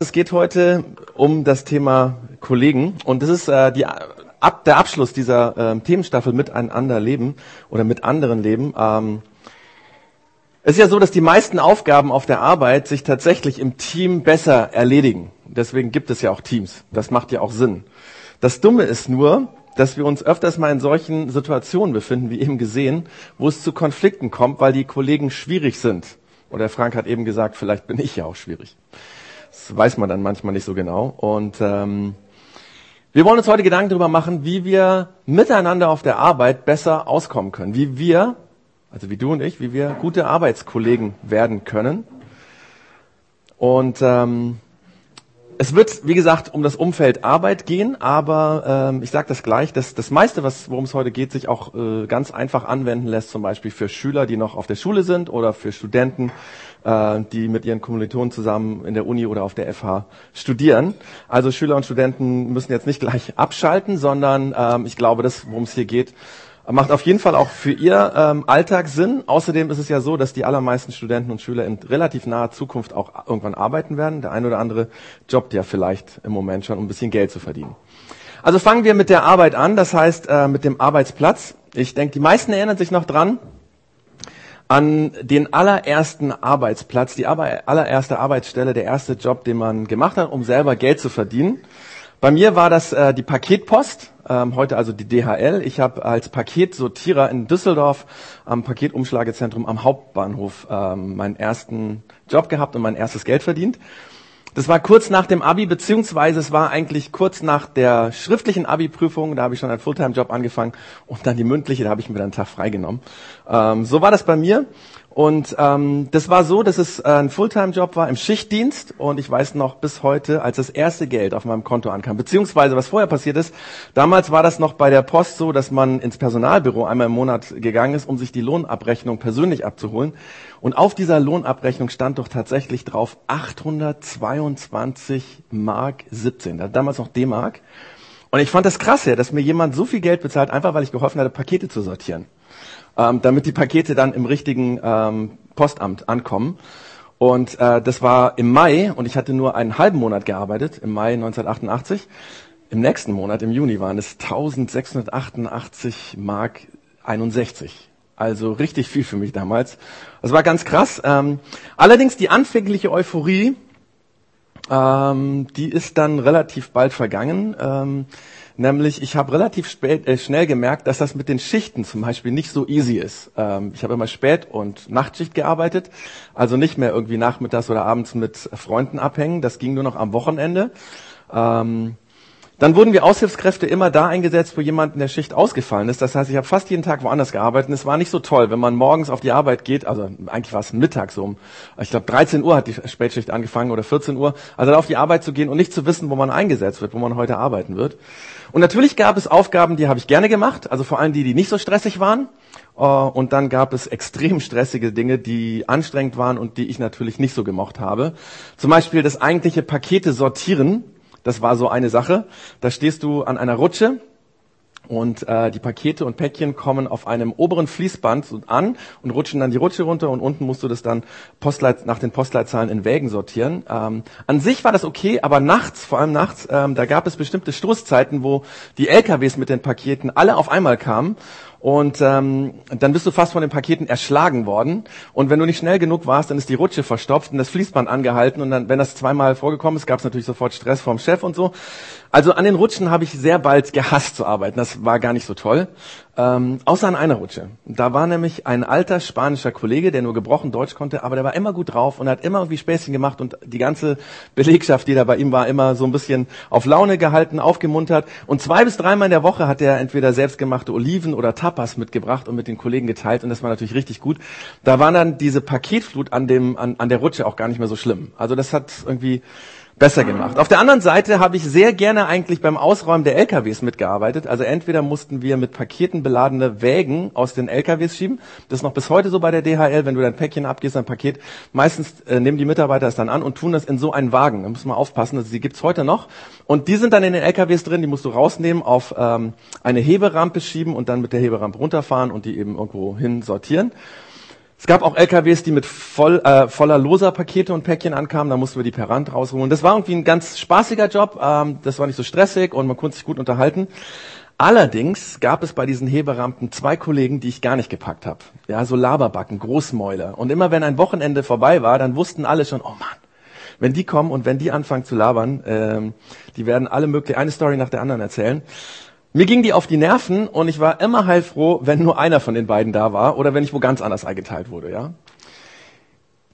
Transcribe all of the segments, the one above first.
Es geht heute um das Thema Kollegen und das ist äh, die, ab, der Abschluss dieser äh, Themenstaffel Miteinander leben oder mit anderen leben. Ähm, es ist ja so, dass die meisten Aufgaben auf der Arbeit sich tatsächlich im Team besser erledigen. Deswegen gibt es ja auch Teams. Das macht ja auch Sinn. Das Dumme ist nur, dass wir uns öfters mal in solchen Situationen befinden, wie eben gesehen, wo es zu Konflikten kommt, weil die Kollegen schwierig sind. Oder Frank hat eben gesagt, vielleicht bin ich ja auch schwierig. Das weiß man dann manchmal nicht so genau. Und ähm, wir wollen uns heute Gedanken darüber machen, wie wir miteinander auf der Arbeit besser auskommen können. Wie wir, also wie du und ich, wie wir gute Arbeitskollegen werden können. Und ähm, es wird, wie gesagt, um das Umfeld Arbeit gehen, aber ähm, ich sage das gleich, dass das meiste, worum es heute geht, sich auch äh, ganz einfach anwenden lässt, zum Beispiel für Schüler, die noch auf der Schule sind oder für Studenten, äh, die mit ihren Kommilitonen zusammen in der Uni oder auf der FH studieren. Also Schüler und Studenten müssen jetzt nicht gleich abschalten, sondern ähm, ich glaube, das, worum es hier geht, macht auf jeden Fall auch für Ihr ähm, Alltag Sinn. Außerdem ist es ja so, dass die allermeisten Studenten und Schüler in relativ naher Zukunft auch irgendwann arbeiten werden. Der ein oder andere jobbt ja vielleicht im Moment schon, um ein bisschen Geld zu verdienen. Also fangen wir mit der Arbeit an, das heißt äh, mit dem Arbeitsplatz. Ich denke, die meisten erinnern sich noch dran an den allerersten Arbeitsplatz, die allererste Arbeitsstelle, der erste Job, den man gemacht hat, um selber Geld zu verdienen. Bei mir war das äh, die Paketpost, ähm, heute also die DHL. Ich habe als Paketsortierer in Düsseldorf am Paketumschlagezentrum am Hauptbahnhof ähm, meinen ersten Job gehabt und mein erstes Geld verdient. Das war kurz nach dem Abi, beziehungsweise es war eigentlich kurz nach der schriftlichen Abi-Prüfung. Da habe ich schon einen Fulltime-Job angefangen und dann die mündliche, da habe ich mir dann einen Tag freigenommen. Ähm, so war das bei mir. Und ähm, das war so, dass es äh, ein Fulltime-Job war im Schichtdienst und ich weiß noch bis heute, als das erste Geld auf meinem Konto ankam, beziehungsweise was vorher passiert ist, damals war das noch bei der Post so, dass man ins Personalbüro einmal im Monat gegangen ist, um sich die Lohnabrechnung persönlich abzuholen. Und auf dieser Lohnabrechnung stand doch tatsächlich drauf 822 Mark 17, damals noch D-Mark. Und ich fand das krass, ja, dass mir jemand so viel Geld bezahlt, einfach weil ich geholfen hatte, Pakete zu sortieren ähm, damit die Pakete dann im richtigen ähm, Postamt ankommen. Und äh, das war im Mai und ich hatte nur einen halben Monat gearbeitet, im Mai 1988. Im nächsten Monat, im Juni, waren es 1688 Mark 61. Also richtig viel für mich damals. Das war ganz krass. Ähm, allerdings die anfängliche Euphorie, ähm, die ist dann relativ bald vergangen. Ähm, Nämlich, ich habe relativ spät, äh, schnell gemerkt, dass das mit den Schichten zum Beispiel nicht so easy ist. Ähm, ich habe immer Spät- und Nachtschicht gearbeitet, also nicht mehr irgendwie nachmittags oder abends mit Freunden abhängen. Das ging nur noch am Wochenende. Ähm, dann wurden wir Aushilfskräfte immer da eingesetzt, wo jemand in der Schicht ausgefallen ist. Das heißt, ich habe fast jeden Tag woanders gearbeitet. Und es war nicht so toll, wenn man morgens auf die Arbeit geht, also eigentlich war es Mittag so um, ich glaube 13 Uhr hat die Spätschicht angefangen oder 14 Uhr, also auf die Arbeit zu gehen und nicht zu wissen, wo man eingesetzt wird, wo man heute arbeiten wird. Und natürlich gab es Aufgaben, die habe ich gerne gemacht, also vor allem die, die nicht so stressig waren. Äh, und dann gab es extrem stressige Dinge, die anstrengend waren und die ich natürlich nicht so gemocht habe. Zum Beispiel das eigentliche Pakete sortieren das war so eine Sache. Da stehst du an einer Rutsche und äh, die Pakete und Päckchen kommen auf einem oberen Fließband an und rutschen dann die Rutsche runter und unten musst du das dann Postleit nach den Postleitzahlen in Wägen sortieren. Ähm, an sich war das okay, aber nachts, vor allem nachts, ähm, da gab es bestimmte Stoßzeiten, wo die LKWs mit den Paketen alle auf einmal kamen und ähm, dann bist du fast von den Paketen erschlagen worden. Und wenn du nicht schnell genug warst, dann ist die Rutsche verstopft und das Fließband angehalten. Und dann, wenn das zweimal vorgekommen ist, gab es natürlich sofort Stress vom Chef und so. Also an den Rutschen habe ich sehr bald gehasst zu arbeiten. Das war gar nicht so toll. Ähm, außer an einer Rutsche. Da war nämlich ein alter spanischer Kollege, der nur gebrochen Deutsch konnte, aber der war immer gut drauf und hat immer irgendwie Späßchen gemacht und die ganze Belegschaft, die da bei ihm war, immer so ein bisschen auf Laune gehalten, aufgemuntert. Und zwei bis dreimal in der Woche hat er entweder selbstgemachte Oliven oder Tapas mitgebracht und mit den Kollegen geteilt und das war natürlich richtig gut. Da war dann diese Paketflut an dem, an, an der Rutsche auch gar nicht mehr so schlimm. Also das hat irgendwie besser gemacht. Auf der anderen Seite habe ich sehr gerne eigentlich beim Ausräumen der LKWs mitgearbeitet. Also entweder mussten wir mit Paketen beladene Wägen aus den LKWs schieben. Das ist noch bis heute so bei der DHL, wenn du dein Päckchen abgehst, ein Paket. Meistens äh, nehmen die Mitarbeiter es dann an und tun das in so einen Wagen. Da muss man aufpassen, also die gibt's heute noch. Und die sind dann in den LKWs drin, die musst du rausnehmen, auf ähm, eine Heberampe schieben und dann mit der Heberampe runterfahren und die eben irgendwo hin sortieren. Es gab auch LKWs, die mit voll, äh, voller loser Pakete und Päckchen ankamen. Da mussten wir die per Rand rausholen. Das war irgendwie ein ganz spaßiger Job. Ähm, das war nicht so stressig und man konnte sich gut unterhalten. Allerdings gab es bei diesen Heberampen zwei Kollegen, die ich gar nicht gepackt habe. Ja, so Laberbacken, Großmäuler. Und immer wenn ein Wochenende vorbei war, dann wussten alle schon, oh Mann, wenn die kommen und wenn die anfangen zu labern, ähm, die werden alle möglich eine Story nach der anderen erzählen. Mir ging die auf die Nerven und ich war immer heilfroh, wenn nur einer von den beiden da war oder wenn ich wo ganz anders eingeteilt wurde, ja.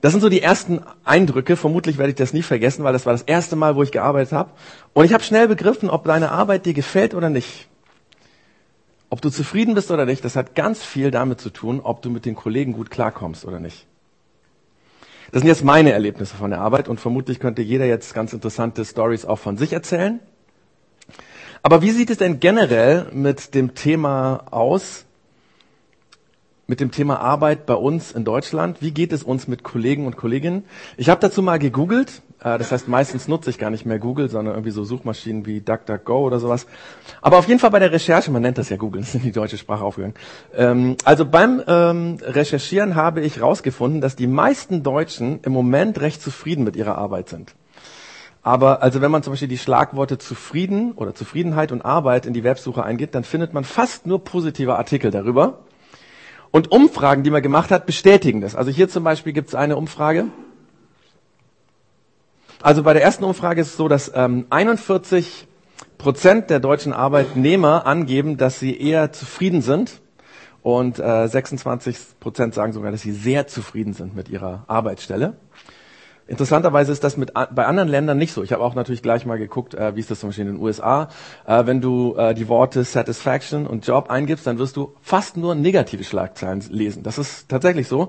Das sind so die ersten Eindrücke. Vermutlich werde ich das nie vergessen, weil das war das erste Mal, wo ich gearbeitet habe. Und ich habe schnell begriffen, ob deine Arbeit dir gefällt oder nicht. Ob du zufrieden bist oder nicht, das hat ganz viel damit zu tun, ob du mit den Kollegen gut klarkommst oder nicht. Das sind jetzt meine Erlebnisse von der Arbeit und vermutlich könnte jeder jetzt ganz interessante Stories auch von sich erzählen. Aber wie sieht es denn generell mit dem Thema aus, mit dem Thema Arbeit bei uns in Deutschland? Wie geht es uns mit Kollegen und Kolleginnen? Ich habe dazu mal gegoogelt. Äh, das heißt, meistens nutze ich gar nicht mehr Google, sondern irgendwie so Suchmaschinen wie DuckDuckGo oder sowas. Aber auf jeden Fall bei der Recherche, man nennt das ja Google, ist in die deutsche Sprache aufgegangen. Ähm, also beim ähm, Recherchieren habe ich herausgefunden, dass die meisten Deutschen im Moment recht zufrieden mit ihrer Arbeit sind. Aber also wenn man zum Beispiel die Schlagworte zufrieden oder Zufriedenheit und Arbeit in die Websuche eingibt, dann findet man fast nur positive Artikel darüber. Und Umfragen, die man gemacht hat, bestätigen das. Also hier zum Beispiel gibt es eine Umfrage. Also bei der ersten Umfrage ist es so, dass ähm, 41 Prozent der deutschen Arbeitnehmer angeben, dass sie eher zufrieden sind. Und äh, 26 Prozent sagen sogar, dass sie sehr zufrieden sind mit ihrer Arbeitsstelle. Interessanterweise ist das mit, bei anderen Ländern nicht so. Ich habe auch natürlich gleich mal geguckt, äh, wie ist das zum Beispiel in den USA. Äh, wenn du äh, die Worte Satisfaction und Job eingibst, dann wirst du fast nur negative Schlagzeilen lesen. Das ist tatsächlich so.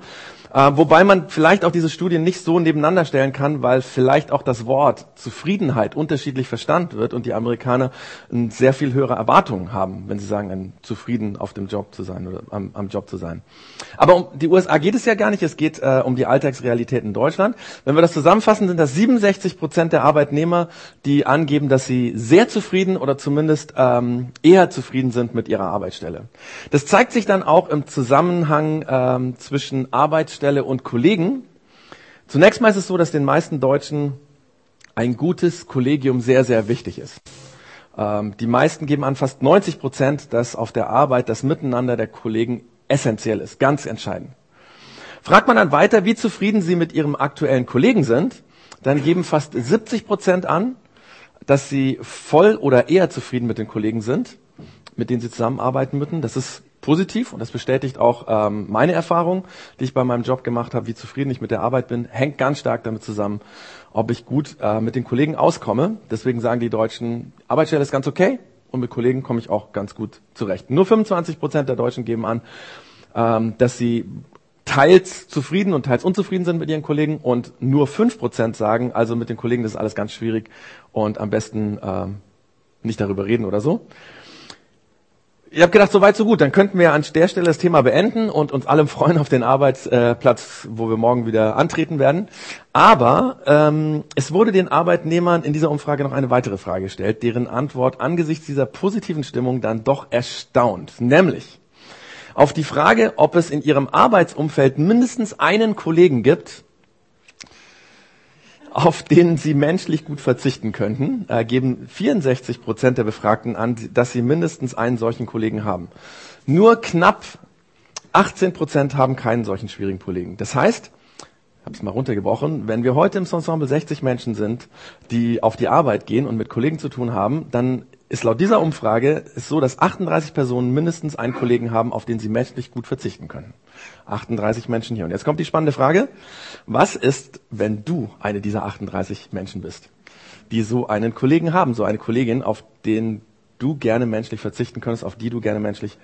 Äh, wobei man vielleicht auch diese Studien nicht so nebeneinander stellen kann, weil vielleicht auch das Wort Zufriedenheit unterschiedlich verstanden wird und die Amerikaner sehr viel höhere Erwartungen haben, wenn sie sagen, zufrieden auf dem Job zu sein oder am, am Job zu sein. Aber um die USA geht es ja gar nicht. Es geht äh, um die Alltagsrealität in Deutschland. Wenn wir das zusammenfassen, sind das 67 Prozent der Arbeitnehmer, die angeben, dass sie sehr zufrieden oder zumindest ähm, eher zufrieden sind mit ihrer Arbeitsstelle. Das zeigt sich dann auch im Zusammenhang ähm, zwischen Arbeitsstelle Arbeitsstelle und Kollegen. Zunächst mal ist es so, dass den meisten Deutschen ein gutes Kollegium sehr, sehr wichtig ist. Ähm, die meisten geben an, fast 90 Prozent, dass auf der Arbeit das Miteinander der Kollegen essentiell ist, ganz entscheidend. Fragt man dann weiter, wie zufrieden sie mit ihrem aktuellen Kollegen sind, dann geben fast 70 Prozent an, dass sie voll oder eher zufrieden mit den Kollegen sind, mit denen sie zusammenarbeiten müssen. Das ist positiv und das bestätigt auch ähm, meine Erfahrung, die ich bei meinem Job gemacht habe, wie zufrieden ich mit der Arbeit bin, hängt ganz stark damit zusammen, ob ich gut äh, mit den Kollegen auskomme. Deswegen sagen die Deutschen, Arbeitsstelle ist ganz okay und mit Kollegen komme ich auch ganz gut zurecht. Nur 25 Prozent der Deutschen geben an, ähm, dass sie teils zufrieden und teils unzufrieden sind mit ihren Kollegen und nur 5 Prozent sagen, also mit den Kollegen das ist alles ganz schwierig und am besten ähm, nicht darüber reden oder so. Ich habe gedacht, so weit, so gut. Dann könnten wir an der Stelle das Thema beenden und uns alle freuen auf den Arbeitsplatz, wo wir morgen wieder antreten werden. Aber ähm, es wurde den Arbeitnehmern in dieser Umfrage noch eine weitere Frage gestellt, deren Antwort angesichts dieser positiven Stimmung dann doch erstaunt. Nämlich auf die Frage, ob es in ihrem Arbeitsumfeld mindestens einen Kollegen gibt, auf den sie menschlich gut verzichten könnten, äh, geben 64 Prozent der Befragten an, dass sie mindestens einen solchen Kollegen haben. Nur knapp 18 Prozent haben keinen solchen schwierigen Kollegen. Das heißt, ich habe es mal runtergebrochen, wenn wir heute im Ensemble 60 Menschen sind, die auf die Arbeit gehen und mit Kollegen zu tun haben, dann ist laut dieser Umfrage ist so, dass 38 Personen mindestens einen Kollegen haben, auf den sie menschlich gut verzichten können. 38 Menschen hier. Und jetzt kommt die spannende Frage. Was ist, wenn du eine dieser 38 Menschen bist, die so einen Kollegen haben, so eine Kollegin, auf den du gerne menschlich verzichten könntest, auf die du gerne menschlich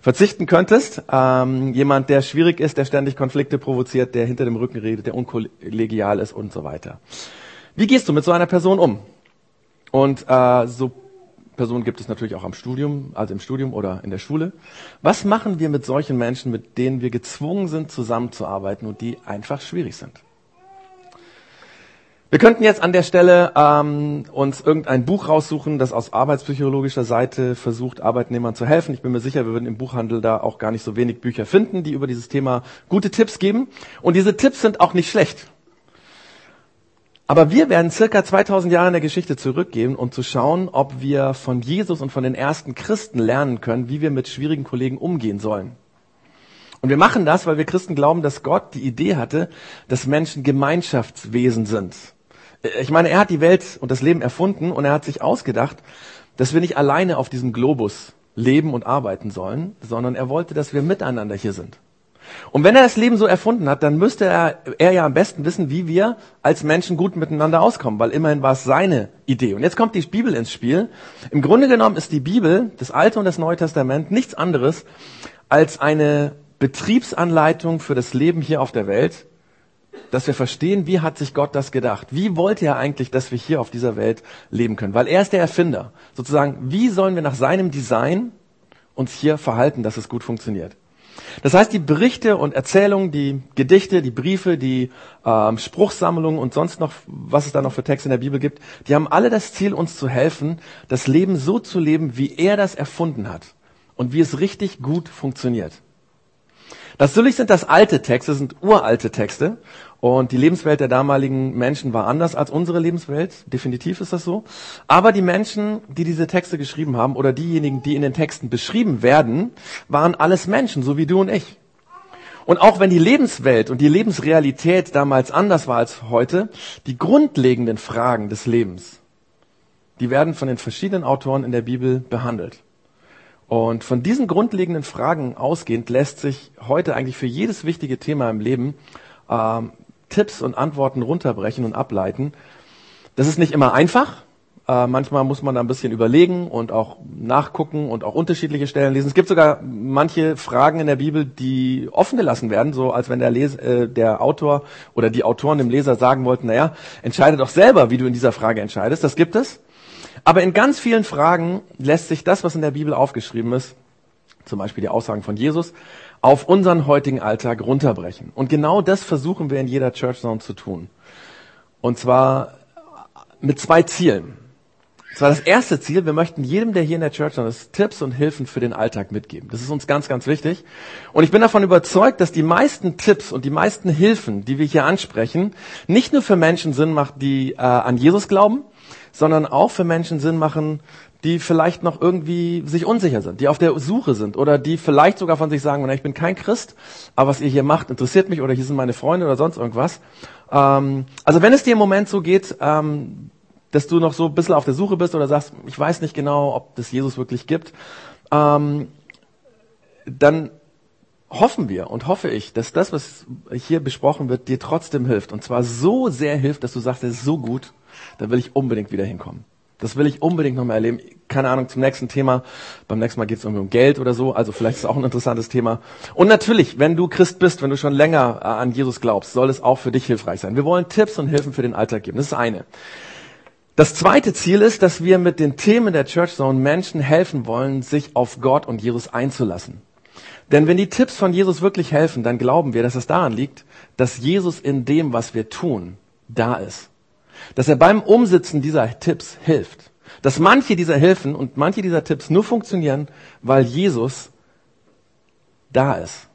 verzichten könntest. Ähm, jemand, der schwierig ist, der ständig Konflikte provoziert, der hinter dem Rücken redet, der unkollegial ist und so weiter. Wie gehst du mit so einer Person um? Und äh, so Personen gibt es natürlich auch am Studium, also im Studium oder in der Schule. Was machen wir mit solchen Menschen, mit denen wir gezwungen sind, zusammenzuarbeiten und die einfach schwierig sind? Wir könnten jetzt an der Stelle ähm, uns irgendein Buch raussuchen, das aus arbeitspsychologischer Seite versucht, Arbeitnehmern zu helfen. Ich bin mir sicher, wir würden im Buchhandel da auch gar nicht so wenig Bücher finden, die über dieses Thema gute Tipps geben. Und diese Tipps sind auch nicht schlecht. Aber wir werden circa 2000 Jahre in der Geschichte zurückgehen, um zu schauen, ob wir von Jesus und von den ersten Christen lernen können, wie wir mit schwierigen Kollegen umgehen sollen. Und wir machen das, weil wir Christen glauben, dass Gott die Idee hatte, dass Menschen Gemeinschaftswesen sind. Ich meine, er hat die Welt und das Leben erfunden und er hat sich ausgedacht, dass wir nicht alleine auf diesem Globus leben und arbeiten sollen, sondern er wollte, dass wir miteinander hier sind. Und wenn er das Leben so erfunden hat, dann müsste er, er ja am besten wissen, wie wir als Menschen gut miteinander auskommen, weil immerhin war es seine Idee. Und jetzt kommt die Bibel ins Spiel. Im Grunde genommen ist die Bibel, das Alte und das Neue Testament, nichts anderes als eine Betriebsanleitung für das Leben hier auf der Welt, dass wir verstehen, wie hat sich Gott das gedacht? Wie wollte er eigentlich, dass wir hier auf dieser Welt leben können? Weil er ist der Erfinder. Sozusagen, wie sollen wir nach seinem Design uns hier verhalten, dass es gut funktioniert? Das heißt, die Berichte und Erzählungen, die Gedichte, die Briefe, die ähm, Spruchsammlungen und sonst noch, was es da noch für Texte in der Bibel gibt, die haben alle das Ziel, uns zu helfen, das Leben so zu leben, wie er das erfunden hat und wie es richtig gut funktioniert. Natürlich sind das alte Texte, sind uralte Texte. Und die Lebenswelt der damaligen Menschen war anders als unsere Lebenswelt. Definitiv ist das so. Aber die Menschen, die diese Texte geschrieben haben oder diejenigen, die in den Texten beschrieben werden, waren alles Menschen, so wie du und ich. Und auch wenn die Lebenswelt und die Lebensrealität damals anders war als heute, die grundlegenden Fragen des Lebens, die werden von den verschiedenen Autoren in der Bibel behandelt. Und von diesen grundlegenden Fragen ausgehend lässt sich heute eigentlich für jedes wichtige Thema im Leben ähm, Tipps und Antworten runterbrechen und ableiten. Das ist nicht immer einfach. Äh, manchmal muss man da ein bisschen überlegen und auch nachgucken und auch unterschiedliche Stellen lesen. Es gibt sogar manche Fragen in der Bibel, die offen gelassen werden, so als wenn der, Les äh, der Autor oder die Autoren dem Leser sagen wollten, naja, entscheide doch selber, wie du in dieser Frage entscheidest. Das gibt es. Aber in ganz vielen Fragen lässt sich das, was in der Bibel aufgeschrieben ist, zum Beispiel die Aussagen von Jesus, auf unseren heutigen Alltag runterbrechen. Und genau das versuchen wir in jeder Church Zone zu tun. Und zwar mit zwei Zielen. Das war das erste Ziel. Wir möchten jedem, der hier in der Church ist, Tipps und Hilfen für den Alltag mitgeben. Das ist uns ganz, ganz wichtig. Und ich bin davon überzeugt, dass die meisten Tipps und die meisten Hilfen, die wir hier ansprechen, nicht nur für Menschen Sinn macht, die äh, an Jesus glauben, sondern auch für Menschen Sinn machen, die vielleicht noch irgendwie sich unsicher sind, die auf der Suche sind oder die vielleicht sogar von sich sagen, ich bin kein Christ, aber was ihr hier macht, interessiert mich oder hier sind meine Freunde oder sonst irgendwas. Ähm, also wenn es dir im Moment so geht, ähm, dass du noch so ein bisschen auf der Suche bist oder sagst, ich weiß nicht genau, ob es Jesus wirklich gibt, ähm, dann hoffen wir und hoffe ich, dass das, was hier besprochen wird, dir trotzdem hilft. Und zwar so sehr hilft, dass du sagst, es ist so gut, da will ich unbedingt wieder hinkommen. Das will ich unbedingt nochmal erleben. Keine Ahnung, zum nächsten Thema. Beim nächsten Mal geht es irgendwie um Geld oder so. Also vielleicht ist es auch ein interessantes Thema. Und natürlich, wenn du Christ bist, wenn du schon länger äh, an Jesus glaubst, soll es auch für dich hilfreich sein. Wir wollen Tipps und Hilfen für den Alltag geben. Das ist eine. Das zweite Ziel ist, dass wir mit den Themen der Church Zone Menschen helfen wollen, sich auf Gott und Jesus einzulassen. Denn wenn die Tipps von Jesus wirklich helfen, dann glauben wir, dass es daran liegt, dass Jesus in dem, was wir tun, da ist dass er beim Umsetzen dieser Tipps hilft. Dass manche dieser Hilfen und manche dieser Tipps nur funktionieren, weil Jesus da ist.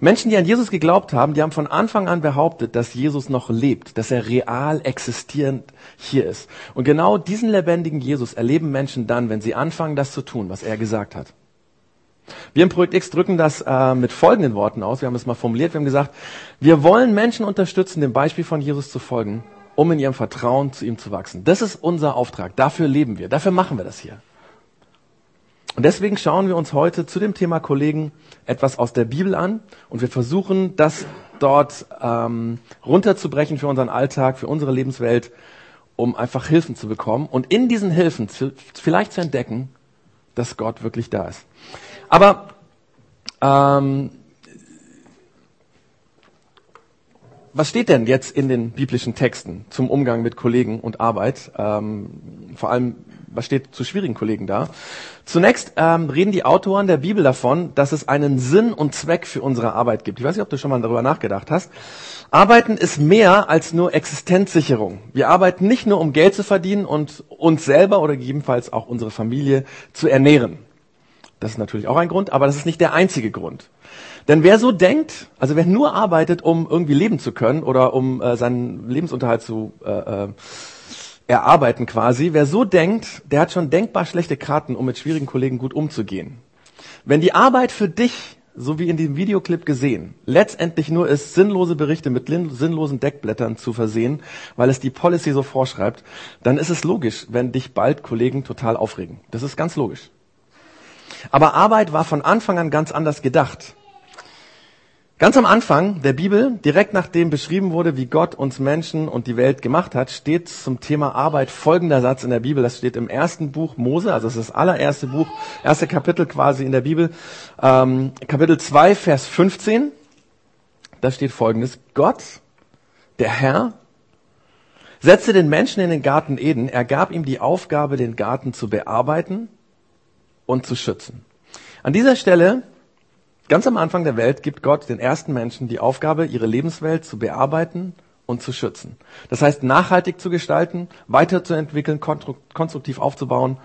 Menschen, die an Jesus geglaubt haben, die haben von Anfang an behauptet, dass Jesus noch lebt, dass er real existierend hier ist. Und genau diesen lebendigen Jesus erleben Menschen dann, wenn sie anfangen, das zu tun, was er gesagt hat. Wir im Projekt X drücken das äh, mit folgenden Worten aus. Wir haben es mal formuliert. Wir haben gesagt, wir wollen Menschen unterstützen, dem Beispiel von Jesus zu folgen um in ihrem Vertrauen zu ihm zu wachsen. Das ist unser Auftrag. Dafür leben wir. Dafür machen wir das hier. Und deswegen schauen wir uns heute zu dem Thema Kollegen etwas aus der Bibel an und wir versuchen, das dort ähm, runterzubrechen für unseren Alltag, für unsere Lebenswelt, um einfach Hilfen zu bekommen und in diesen Hilfen zu, vielleicht zu entdecken, dass Gott wirklich da ist. Aber ähm, was steht denn jetzt in den biblischen Texten zum Umgang mit Kollegen und Arbeit? Ähm, vor allem was steht zu schwierigen Kollegen da? Zunächst ähm, reden die Autoren der Bibel davon, dass es einen Sinn und Zweck für unsere Arbeit gibt. Ich weiß nicht, ob du schon mal darüber nachgedacht hast. Arbeiten ist mehr als nur Existenzsicherung. Wir arbeiten nicht nur, um Geld zu verdienen und uns selber oder gegebenenfalls auch unsere Familie zu ernähren. Das ist natürlich auch ein Grund, aber das ist nicht der einzige Grund. Denn wer so denkt, also wer nur arbeitet, um irgendwie leben zu können oder um äh, seinen Lebensunterhalt zu äh, äh, erarbeiten quasi, wer so denkt, der hat schon denkbar schlechte Karten, um mit schwierigen Kollegen gut umzugehen. Wenn die Arbeit für dich so wie in dem Videoclip gesehen, letztendlich nur ist, sinnlose Berichte mit sinnlosen Deckblättern zu versehen, weil es die Policy so vorschreibt, dann ist es logisch, wenn dich bald Kollegen total aufregen. Das ist ganz logisch. Aber Arbeit war von Anfang an ganz anders gedacht. Ganz am Anfang der Bibel, direkt nachdem beschrieben wurde, wie Gott uns Menschen und die Welt gemacht hat, steht zum Thema Arbeit folgender Satz in der Bibel. Das steht im ersten Buch Mose, also das ist das allererste Buch, erste Kapitel quasi in der Bibel, ähm, Kapitel 2, Vers 15. Da steht folgendes. Gott, der Herr, setzte den Menschen in den Garten Eden. Er gab ihm die Aufgabe, den Garten zu bearbeiten und zu schützen. An dieser Stelle Ganz am Anfang der Welt gibt Gott den ersten Menschen die Aufgabe, ihre Lebenswelt zu bearbeiten und zu schützen. Das heißt, nachhaltig zu gestalten, weiterzuentwickeln, konstruktiv aufzubauen.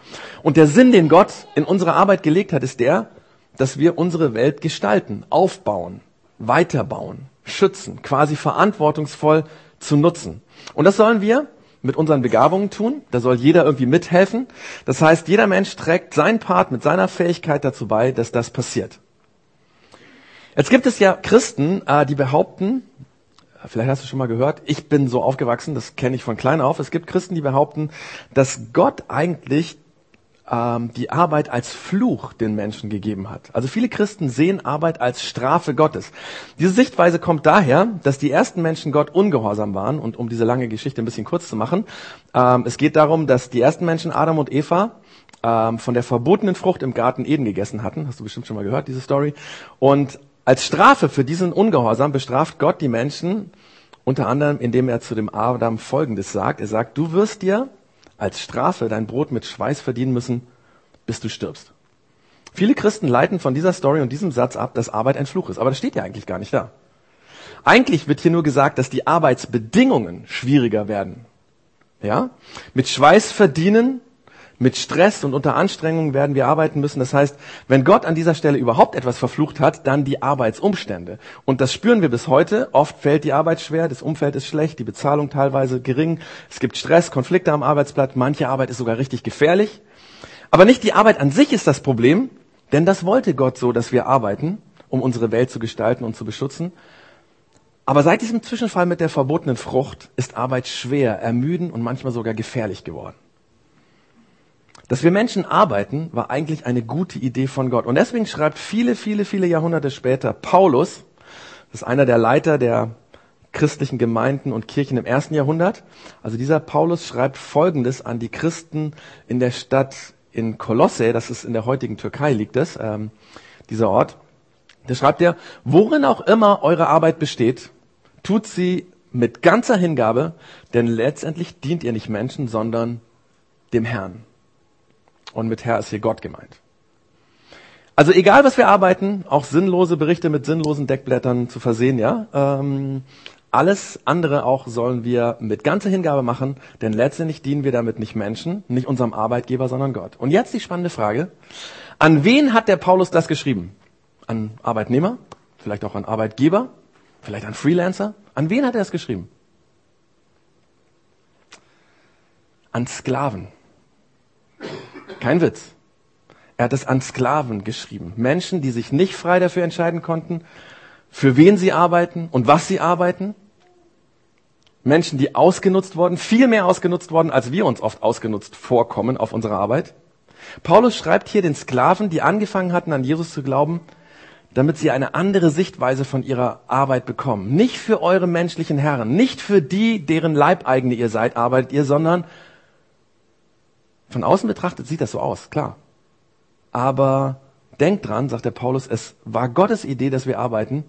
Und der Sinn, den Gott in unsere Arbeit gelegt hat, ist der, dass wir unsere Welt gestalten, aufbauen, weiterbauen, schützen, quasi verantwortungsvoll zu nutzen. Und das sollen wir mit unseren Begabungen tun. Da soll jeder irgendwie mithelfen. Das heißt, jeder Mensch trägt seinen Part mit seiner Fähigkeit dazu bei, dass das passiert. Jetzt gibt es ja Christen, äh, die behaupten, vielleicht hast du schon mal gehört, ich bin so aufgewachsen, das kenne ich von klein auf. Es gibt Christen, die behaupten, dass Gott eigentlich ähm, die Arbeit als Fluch den Menschen gegeben hat. Also viele Christen sehen Arbeit als Strafe Gottes. Diese Sichtweise kommt daher, dass die ersten Menschen Gott ungehorsam waren. Und um diese lange Geschichte ein bisschen kurz zu machen, ähm, es geht darum, dass die ersten Menschen Adam und Eva ähm, von der verbotenen Frucht im Garten Eden gegessen hatten. Hast du bestimmt schon mal gehört, diese Story. Und als Strafe für diesen Ungehorsam bestraft Gott die Menschen unter anderem, indem er zu dem Adam Folgendes sagt. Er sagt, du wirst dir als Strafe dein Brot mit Schweiß verdienen müssen, bis du stirbst. Viele Christen leiten von dieser Story und diesem Satz ab, dass Arbeit ein Fluch ist. Aber das steht ja eigentlich gar nicht da. Eigentlich wird hier nur gesagt, dass die Arbeitsbedingungen schwieriger werden. Ja? Mit Schweiß verdienen mit Stress und unter Anstrengung werden wir arbeiten müssen. Das heißt, wenn Gott an dieser Stelle überhaupt etwas verflucht hat, dann die Arbeitsumstände. Und das spüren wir bis heute. Oft fällt die Arbeit schwer, das Umfeld ist schlecht, die Bezahlung teilweise gering. Es gibt Stress, Konflikte am Arbeitsplatz. Manche Arbeit ist sogar richtig gefährlich. Aber nicht die Arbeit an sich ist das Problem, denn das wollte Gott so, dass wir arbeiten, um unsere Welt zu gestalten und zu beschützen. Aber seit diesem Zwischenfall mit der verbotenen Frucht ist Arbeit schwer, ermüden und manchmal sogar gefährlich geworden. Dass wir Menschen arbeiten, war eigentlich eine gute Idee von Gott. Und deswegen schreibt viele, viele, viele Jahrhunderte später Paulus, das ist einer der Leiter der christlichen Gemeinden und Kirchen im ersten Jahrhundert. Also dieser Paulus schreibt Folgendes an die Christen in der Stadt in Kolosse, das ist in der heutigen Türkei liegt es, ähm, dieser Ort. Da schreibt er, worin auch immer eure Arbeit besteht, tut sie mit ganzer Hingabe, denn letztendlich dient ihr nicht Menschen, sondern dem Herrn. Und mit Herr ist hier Gott gemeint. Also egal, was wir arbeiten, auch sinnlose Berichte mit sinnlosen Deckblättern zu versehen, ja. Ähm, alles andere auch sollen wir mit ganzer Hingabe machen, denn letztendlich dienen wir damit nicht Menschen, nicht unserem Arbeitgeber, sondern Gott. Und jetzt die spannende Frage. An wen hat der Paulus das geschrieben? An Arbeitnehmer? Vielleicht auch an Arbeitgeber? Vielleicht an Freelancer? An wen hat er es geschrieben? An Sklaven. Kein Witz. Er hat es an Sklaven geschrieben. Menschen, die sich nicht frei dafür entscheiden konnten, für wen sie arbeiten und was sie arbeiten. Menschen, die ausgenutzt wurden, viel mehr ausgenutzt worden, als wir uns oft ausgenutzt vorkommen auf unserer Arbeit. Paulus schreibt hier den Sklaven, die angefangen hatten, an Jesus zu glauben, damit sie eine andere Sichtweise von ihrer Arbeit bekommen. Nicht für eure menschlichen Herren, nicht für die, deren Leibeigene ihr seid, arbeitet ihr, sondern von außen betrachtet sieht das so aus, klar. Aber denkt dran, sagt der Paulus, es war Gottes Idee, dass wir arbeiten.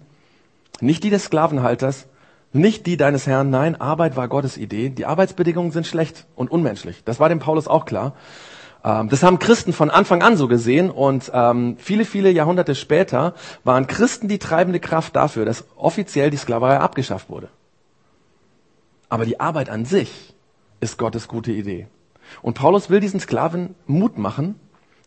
Nicht die des Sklavenhalters, nicht die deines Herrn. Nein, Arbeit war Gottes Idee. Die Arbeitsbedingungen sind schlecht und unmenschlich. Das war dem Paulus auch klar. Ähm, das haben Christen von Anfang an so gesehen und ähm, viele, viele Jahrhunderte später waren Christen die treibende Kraft dafür, dass offiziell die Sklaverei abgeschafft wurde. Aber die Arbeit an sich ist Gottes gute Idee. Und Paulus will diesen Sklaven Mut machen,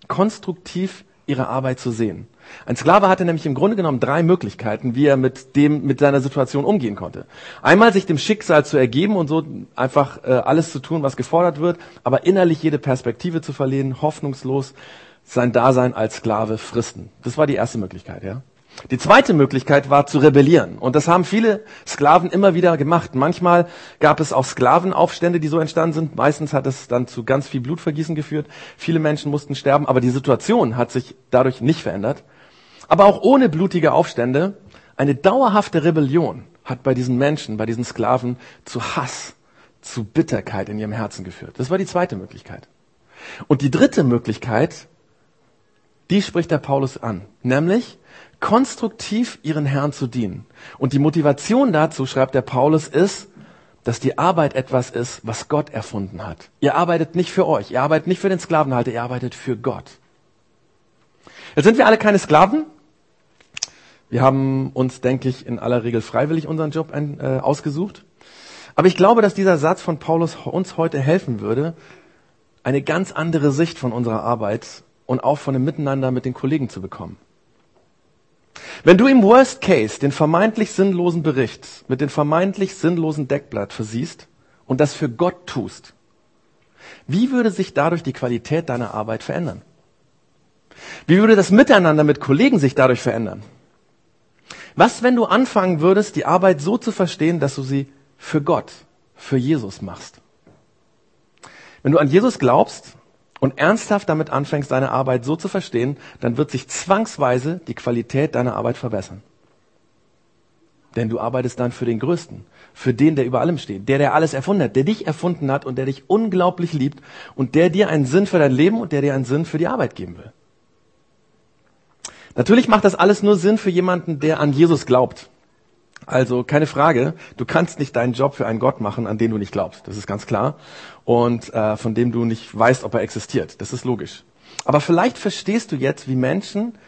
konstruktiv ihre Arbeit zu sehen. Ein Sklave hatte nämlich im Grunde genommen drei Möglichkeiten, wie er mit dem, mit seiner Situation umgehen konnte. Einmal sich dem Schicksal zu ergeben und so einfach äh, alles zu tun, was gefordert wird, aber innerlich jede Perspektive zu verlieren, hoffnungslos sein Dasein als Sklave fristen. Das war die erste Möglichkeit, ja. Die zweite Möglichkeit war zu rebellieren. Und das haben viele Sklaven immer wieder gemacht. Manchmal gab es auch Sklavenaufstände, die so entstanden sind. Meistens hat es dann zu ganz viel Blutvergießen geführt. Viele Menschen mussten sterben, aber die Situation hat sich dadurch nicht verändert. Aber auch ohne blutige Aufstände, eine dauerhafte Rebellion hat bei diesen Menschen, bei diesen Sklaven zu Hass, zu Bitterkeit in ihrem Herzen geführt. Das war die zweite Möglichkeit. Und die dritte Möglichkeit, die spricht der Paulus an, nämlich konstruktiv ihren Herrn zu dienen. Und die Motivation dazu, schreibt der Paulus, ist, dass die Arbeit etwas ist, was Gott erfunden hat. Ihr arbeitet nicht für euch, ihr arbeitet nicht für den Sklavenhalter, ihr arbeitet für Gott. Jetzt sind wir alle keine Sklaven. Wir haben uns, denke ich, in aller Regel freiwillig unseren Job ein, äh, ausgesucht. Aber ich glaube, dass dieser Satz von Paulus uns heute helfen würde, eine ganz andere Sicht von unserer Arbeit und auch von dem Miteinander mit den Kollegen zu bekommen. Wenn du im Worst Case den vermeintlich sinnlosen Bericht mit dem vermeintlich sinnlosen Deckblatt versiehst und das für Gott tust, wie würde sich dadurch die Qualität deiner Arbeit verändern? Wie würde das Miteinander mit Kollegen sich dadurch verändern? Was, wenn du anfangen würdest, die Arbeit so zu verstehen, dass du sie für Gott, für Jesus machst? Wenn du an Jesus glaubst, und ernsthaft damit anfängst, deine Arbeit so zu verstehen, dann wird sich zwangsweise die Qualität deiner Arbeit verbessern. Denn du arbeitest dann für den Größten, für den, der über allem steht, der, der alles erfunden hat, der dich erfunden hat und der dich unglaublich liebt und der dir einen Sinn für dein Leben und der dir einen Sinn für die Arbeit geben will. Natürlich macht das alles nur Sinn für jemanden, der an Jesus glaubt. Also keine Frage, du kannst nicht deinen Job für einen Gott machen, an den du nicht glaubst. Das ist ganz klar. Und äh, von dem du nicht weißt, ob er existiert. Das ist logisch. Aber vielleicht verstehst du jetzt, wie Menschen,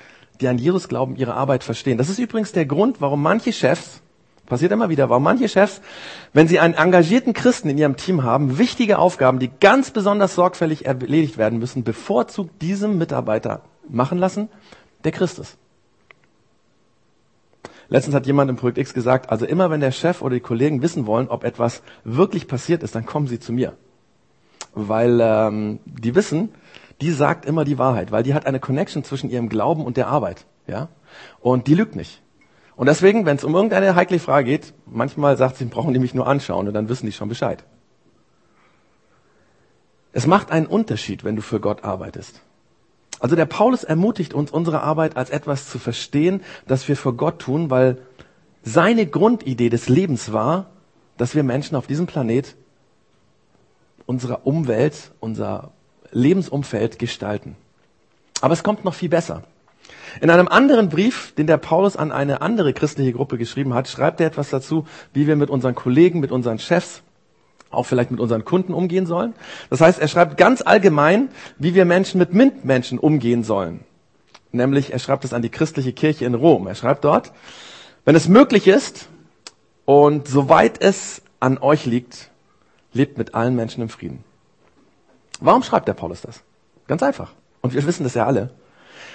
die an Jesus glauben, ihre Arbeit verstehen. Das ist übrigens der Grund, warum manche Chefs, passiert immer wieder, warum manche Chefs, wenn sie einen engagierten Christen in ihrem Team haben, wichtige Aufgaben, die ganz besonders sorgfältig erledigt werden müssen, bevorzugt diesem Mitarbeiter machen lassen, der Christ ist. Letztens hat jemand im Projekt X gesagt, also immer wenn der Chef oder die Kollegen wissen wollen, ob etwas wirklich passiert ist, dann kommen sie zu mir. Weil ähm, die wissen, die sagt immer die Wahrheit, weil die hat eine Connection zwischen ihrem Glauben und der Arbeit. Ja? Und die lügt nicht. Und deswegen, wenn es um irgendeine heikle Frage geht, manchmal sagt sie, brauchen die mich nur anschauen und dann wissen die schon Bescheid. Es macht einen Unterschied, wenn du für Gott arbeitest. Also der Paulus ermutigt uns, unsere Arbeit als etwas zu verstehen, das wir für Gott tun, weil seine Grundidee des Lebens war, dass wir Menschen auf diesem Planet unsere Umwelt, unser Lebensumfeld gestalten. Aber es kommt noch viel besser. In einem anderen Brief, den der Paulus an eine andere christliche Gruppe geschrieben hat, schreibt er etwas dazu, wie wir mit unseren Kollegen, mit unseren Chefs, auch vielleicht mit unseren Kunden umgehen sollen. Das heißt, er schreibt ganz allgemein, wie wir Menschen mit MINT-Menschen umgehen sollen. Nämlich, er schreibt es an die christliche Kirche in Rom. Er schreibt dort, wenn es möglich ist und soweit es an euch liegt, lebt mit allen Menschen im Frieden. Warum schreibt der Paulus das? Ganz einfach. Und wir wissen das ja alle.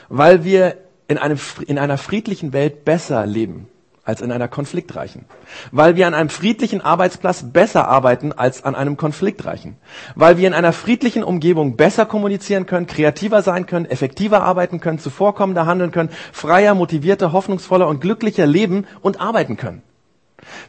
Weil wir in, einem, in einer friedlichen Welt besser leben als in einer konfliktreichen. Weil wir an einem friedlichen Arbeitsplatz besser arbeiten als an einem konfliktreichen. Weil wir in einer friedlichen Umgebung besser kommunizieren können, kreativer sein können, effektiver arbeiten können, zuvorkommender handeln können, freier, motivierter, hoffnungsvoller und glücklicher leben und arbeiten können.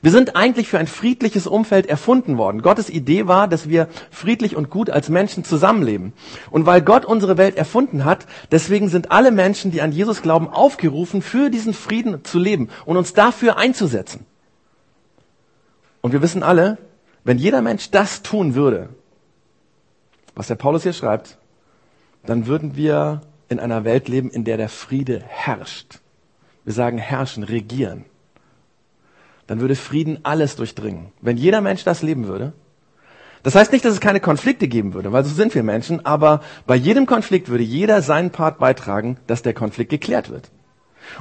Wir sind eigentlich für ein friedliches Umfeld erfunden worden. Gottes Idee war, dass wir friedlich und gut als Menschen zusammenleben. Und weil Gott unsere Welt erfunden hat, deswegen sind alle Menschen, die an Jesus glauben, aufgerufen, für diesen Frieden zu leben und uns dafür einzusetzen. Und wir wissen alle, wenn jeder Mensch das tun würde, was der Paulus hier schreibt, dann würden wir in einer Welt leben, in der der Friede herrscht. Wir sagen herrschen, regieren dann würde Frieden alles durchdringen. Wenn jeder Mensch das leben würde, Das heißt nicht, dass es keine Konflikte geben würde, weil so sind wir Menschen, aber bei jedem Konflikt würde jeder seinen Part beitragen, dass der Konflikt geklärt wird.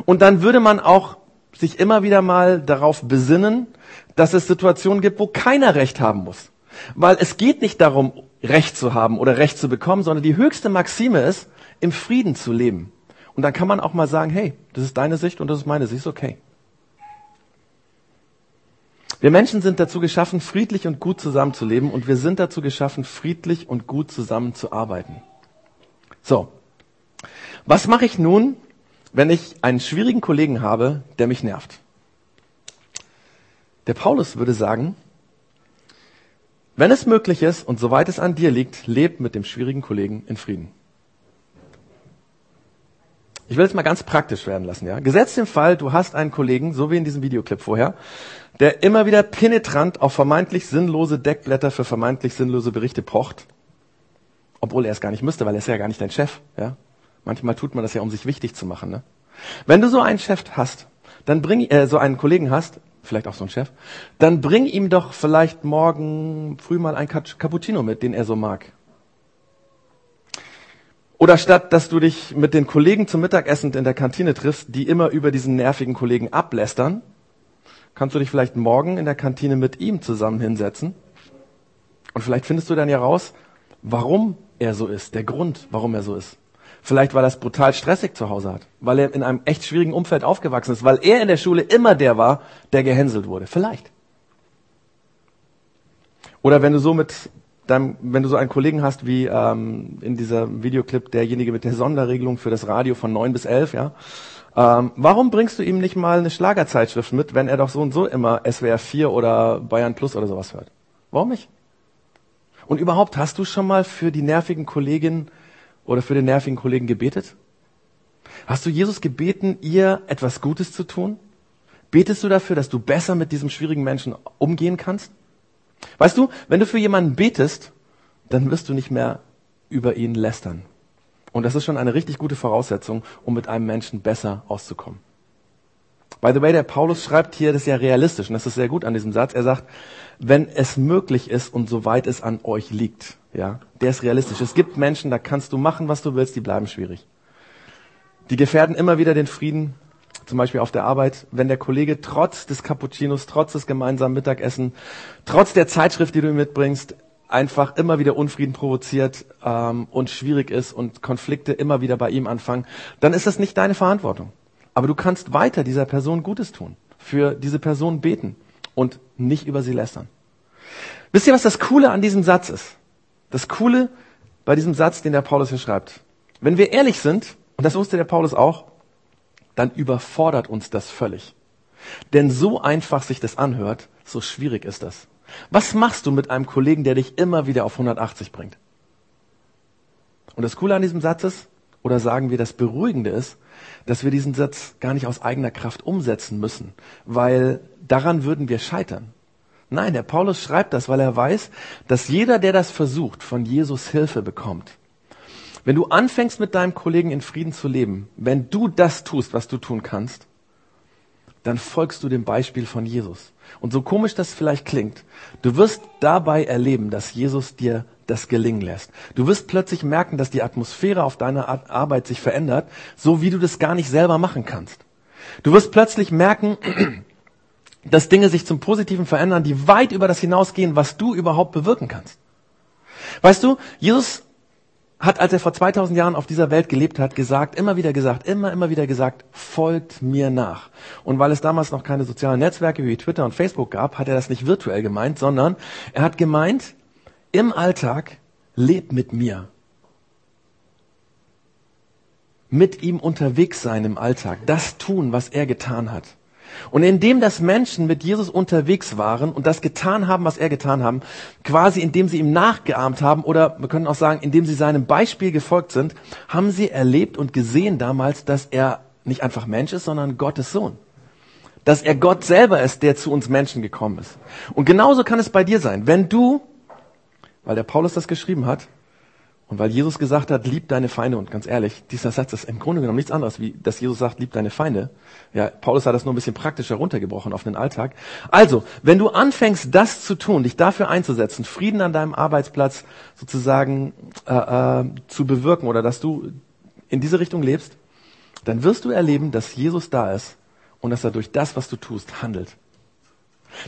Und dann würde man auch sich immer wieder mal darauf besinnen, dass es Situationen gibt, wo keiner Recht haben muss. Weil es geht nicht darum, Recht zu haben oder Recht zu bekommen, sondern die höchste Maxime ist, im Frieden zu leben. Und dann kann man auch mal sagen, hey, das ist deine Sicht und das ist meine Sicht, ist okay. Wir Menschen sind dazu geschaffen, friedlich und gut zusammenzuleben und wir sind dazu geschaffen, friedlich und gut zusammenzuarbeiten. So. Was mache ich nun, wenn ich einen schwierigen Kollegen habe, der mich nervt? Der Paulus würde sagen, wenn es möglich ist und soweit es an dir liegt, leb mit dem schwierigen Kollegen in Frieden. Ich will es mal ganz praktisch werden lassen, ja. Gesetzt den Fall, du hast einen Kollegen, so wie in diesem Videoclip vorher, der immer wieder penetrant auf vermeintlich sinnlose Deckblätter für vermeintlich sinnlose Berichte pocht. Obwohl er es gar nicht müsste, weil er ist ja gar nicht dein Chef, ja. Manchmal tut man das ja, um sich wichtig zu machen, ne. Wenn du so einen Chef hast, dann bring, äh, so einen Kollegen hast, vielleicht auch so einen Chef, dann bring ihm doch vielleicht morgen früh mal ein Cappuccino mit, den er so mag. Oder statt, dass du dich mit den Kollegen zum Mittagessen in der Kantine triffst, die immer über diesen nervigen Kollegen ablästern, kannst du dich vielleicht morgen in der Kantine mit ihm zusammen hinsetzen. Und vielleicht findest du dann ja raus, warum er so ist, der Grund, warum er so ist. Vielleicht, weil er es brutal stressig zu Hause hat, weil er in einem echt schwierigen Umfeld aufgewachsen ist, weil er in der Schule immer der war, der gehänselt wurde. Vielleicht. Oder wenn du so mit dann, wenn du so einen Kollegen hast wie ähm, in dieser Videoclip derjenige mit der Sonderregelung für das Radio von neun bis elf, ja, ähm, warum bringst du ihm nicht mal eine Schlagerzeitschrift mit, wenn er doch so und so immer SWR 4 oder Bayern Plus oder sowas hört? Warum nicht? Und überhaupt, hast du schon mal für die nervigen Kollegin oder für den nervigen Kollegen gebetet? Hast du Jesus gebeten, ihr etwas Gutes zu tun? Betest du dafür, dass du besser mit diesem schwierigen Menschen umgehen kannst? Weißt du, wenn du für jemanden betest, dann wirst du nicht mehr über ihn lästern. Und das ist schon eine richtig gute Voraussetzung, um mit einem Menschen besser auszukommen. By the way, der Paulus schreibt hier, das ist ja realistisch und das ist sehr gut an diesem Satz. Er sagt, wenn es möglich ist und soweit es an euch liegt, ja, der ist realistisch. Es gibt Menschen, da kannst du machen, was du willst, die bleiben schwierig. Die gefährden immer wieder den Frieden, zum Beispiel auf der Arbeit, wenn der Kollege trotz des Cappuccinos, trotz des gemeinsamen Mittagessen, trotz der Zeitschrift, die du mitbringst, einfach immer wieder Unfrieden provoziert ähm, und schwierig ist und Konflikte immer wieder bei ihm anfangen, dann ist das nicht deine Verantwortung. Aber du kannst weiter dieser Person Gutes tun, für diese Person beten und nicht über sie lästern. Wisst ihr, was das Coole an diesem Satz ist? Das Coole bei diesem Satz, den der Paulus hier schreibt. Wenn wir ehrlich sind, und das wusste der Paulus auch, dann überfordert uns das völlig. Denn so einfach sich das anhört, so schwierig ist das. Was machst du mit einem Kollegen, der dich immer wieder auf 180 bringt? Und das Coole an diesem Satz ist, oder sagen wir, das Beruhigende ist, dass wir diesen Satz gar nicht aus eigener Kraft umsetzen müssen, weil daran würden wir scheitern. Nein, der Paulus schreibt das, weil er weiß, dass jeder, der das versucht, von Jesus Hilfe bekommt. Wenn du anfängst mit deinem Kollegen in Frieden zu leben, wenn du das tust, was du tun kannst, dann folgst du dem Beispiel von Jesus. Und so komisch das vielleicht klingt, du wirst dabei erleben, dass Jesus dir das gelingen lässt. Du wirst plötzlich merken, dass die Atmosphäre auf deiner Arbeit sich verändert, so wie du das gar nicht selber machen kannst. Du wirst plötzlich merken, dass Dinge sich zum Positiven verändern, die weit über das hinausgehen, was du überhaupt bewirken kannst. Weißt du, Jesus hat, als er vor 2000 Jahren auf dieser Welt gelebt hat, gesagt, immer wieder gesagt, immer, immer wieder gesagt, folgt mir nach. Und weil es damals noch keine sozialen Netzwerke wie Twitter und Facebook gab, hat er das nicht virtuell gemeint, sondern er hat gemeint, im Alltag, lebt mit mir. Mit ihm unterwegs sein im Alltag, das tun, was er getan hat. Und indem das Menschen mit Jesus unterwegs waren und das getan haben, was er getan haben, quasi indem sie ihm nachgeahmt haben oder wir können auch sagen, indem sie seinem Beispiel gefolgt sind, haben sie erlebt und gesehen damals, dass er nicht einfach Mensch ist, sondern Gottes Sohn. Dass er Gott selber ist, der zu uns Menschen gekommen ist. Und genauso kann es bei dir sein. Wenn du, weil der Paulus das geschrieben hat, Und weil Jesus gesagt hat, lieb deine Feinde, und ganz ehrlich, dieser Satz ist im Grunde genommen nichts anderes, wie dass Jesus sagt, lieb deine Feinde. Ja, Paulus hat das nur ein bisschen praktischer runtergebrochen auf den Alltag. Also, wenn du anfängst, das zu tun, dich dafür einzusetzen, Frieden an deinem Arbeitsplatz sozusagen äh, äh, zu bewirken oder dass du in diese Richtung lebst, dann wirst du erleben, dass Jesus da ist und dass er durch das, was du tust, handelt.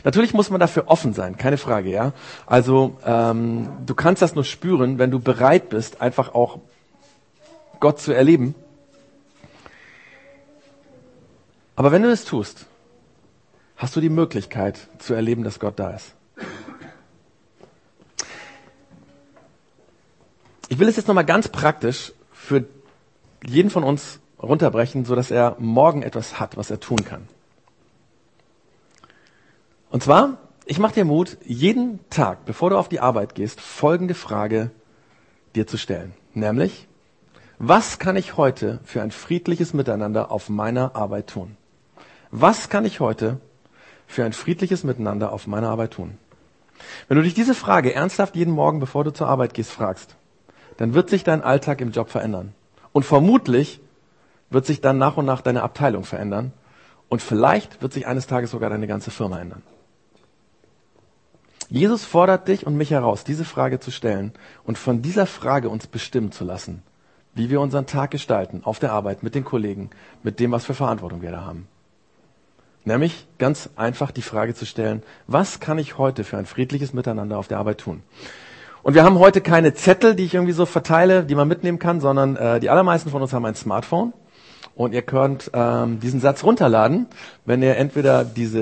Natürlich muss man dafür offen sein, keine Frage, ja. Also ähm, du kannst das nur spüren, wenn du bereit bist, einfach auch Gott zu erleben. Aber wenn du es tust, hast du die Möglichkeit zu erleben, dass Gott da ist. Ich will es jetzt nochmal ganz praktisch für jeden von uns runterbrechen, so dass er morgen etwas hat, was er tun kann. Und zwar, ich mache dir Mut, jeden Tag, bevor du auf die Arbeit gehst, folgende Frage dir zu stellen. Nämlich, was kann ich heute für ein friedliches Miteinander auf meiner Arbeit tun? Was kann ich heute für ein friedliches Miteinander auf meiner Arbeit tun? Wenn du dich diese Frage ernsthaft jeden Morgen, bevor du zur Arbeit gehst, fragst, dann wird sich dein Alltag im Job verändern. Und vermutlich wird sich dann nach und nach deine Abteilung verändern. Und vielleicht wird sich eines Tages sogar deine ganze Firma ändern. Jesus fordert dich und mich heraus, diese Frage zu stellen und von dieser Frage uns bestimmen zu lassen, wie wir unseren Tag gestalten, auf der Arbeit, mit den Kollegen, mit dem, was für Verantwortung wir da haben. Nämlich ganz einfach die Frage zu stellen, was kann ich heute für ein friedliches Miteinander auf der Arbeit tun? Und wir haben heute keine Zettel, die ich irgendwie so verteile, die man mitnehmen kann, sondern äh, die allermeisten von uns haben ein Smartphone. Und ihr könnt ähm, diesen Satz runterladen, wenn ihr entweder diese,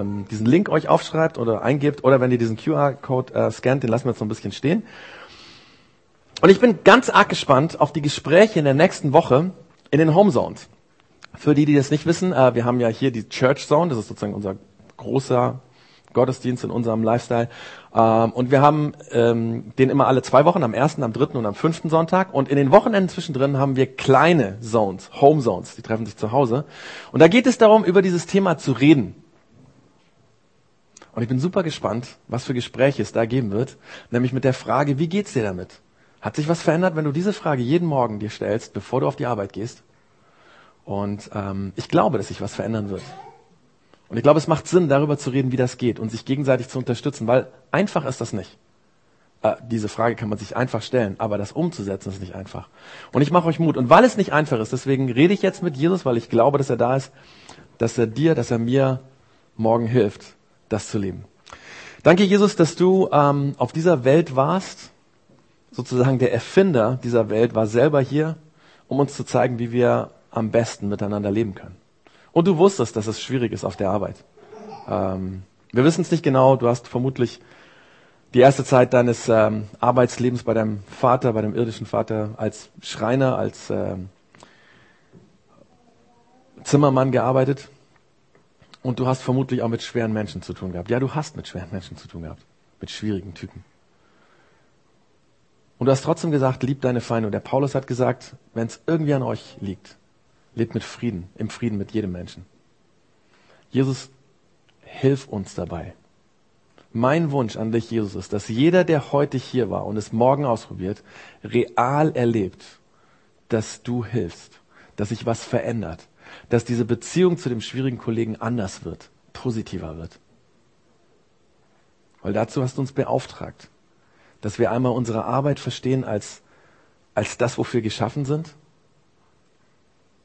ähm, diesen Link euch aufschreibt oder eingebt oder wenn ihr diesen QR-Code äh, scannt, den lassen wir jetzt noch ein bisschen stehen. Und ich bin ganz arg gespannt auf die Gespräche in der nächsten Woche in den Home Zones. Für die, die das nicht wissen, äh, wir haben ja hier die Church Zone, das ist sozusagen unser großer Gottesdienst in unserem Lifestyle. Ähm, und wir haben ähm, den immer alle zwei Wochen, am ersten, am dritten und am fünften Sonntag. Und in den Wochenenden zwischendrin haben wir kleine Zones, Home Zones, die treffen sich zu Hause. Und da geht es darum, über dieses Thema zu reden. Und ich bin super gespannt, was für Gespräche es da geben wird, nämlich mit der Frage, wie geht's dir damit? Hat sich was verändert, wenn du diese Frage jeden Morgen dir stellst, bevor du auf die Arbeit gehst? Und ähm, ich glaube, dass sich was verändern wird. Und ich glaube, es macht Sinn, darüber zu reden, wie das geht und sich gegenseitig zu unterstützen, weil einfach ist das nicht. Äh, diese Frage kann man sich einfach stellen, aber das umzusetzen ist nicht einfach. Und ich mache euch Mut. Und weil es nicht einfach ist, deswegen rede ich jetzt mit Jesus, weil ich glaube, dass er da ist, dass er dir, dass er mir morgen hilft, das zu leben. Danke, Jesus, dass du ähm, auf dieser Welt warst. Sozusagen der Erfinder dieser Welt war selber hier, um uns zu zeigen, wie wir am besten miteinander leben können. Und du wusstest, dass es schwierig ist auf der Arbeit. Ähm, wir wissen es nicht genau. Du hast vermutlich die erste Zeit deines ähm, Arbeitslebens bei deinem Vater, bei deinem irdischen Vater, als Schreiner, als ähm, Zimmermann gearbeitet. Und du hast vermutlich auch mit schweren Menschen zu tun gehabt. Ja, du hast mit schweren Menschen zu tun gehabt. Mit schwierigen Typen. Und du hast trotzdem gesagt, lieb deine Feinde. Und der Paulus hat gesagt, wenn es irgendwie an euch liegt, Lebt mit Frieden, im Frieden mit jedem Menschen. Jesus, hilf uns dabei. Mein Wunsch an dich, Jesus, ist, dass jeder, der heute hier war und es morgen ausprobiert, real erlebt, dass du hilfst, dass sich was verändert, dass diese Beziehung zu dem schwierigen Kollegen anders wird, positiver wird. Weil dazu hast du uns beauftragt, dass wir einmal unsere Arbeit verstehen als, als das, wofür wir geschaffen sind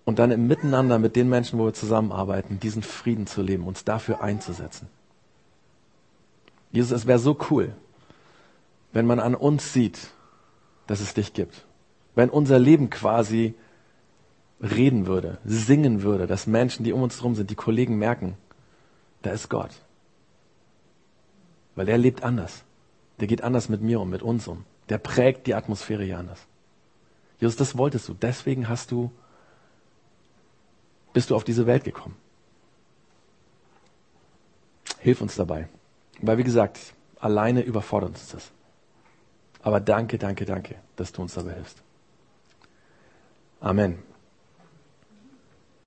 und dann im Miteinander mit den Menschen, wo wir zusammenarbeiten, diesen Frieden zu leben, uns dafür einzusetzen. Jesus, es wäre so cool, wenn man an uns sieht, dass es dich gibt. Wenn unser Leben quasi reden würde, singen würde, dass Menschen, die um uns herum sind, die Kollegen merken, da ist Gott. Weil der lebt anders. Der geht anders mit mir um, mit uns um. Der prägt die Atmosphäre hier anders. Jesus, das wolltest du. Deswegen hast du bist du auf diese Welt gekommen. Hilf uns dabei. Weil, wie gesagt, alleine überfordert uns das. Aber danke, danke, danke, dass du uns dabei hilfst. Amen.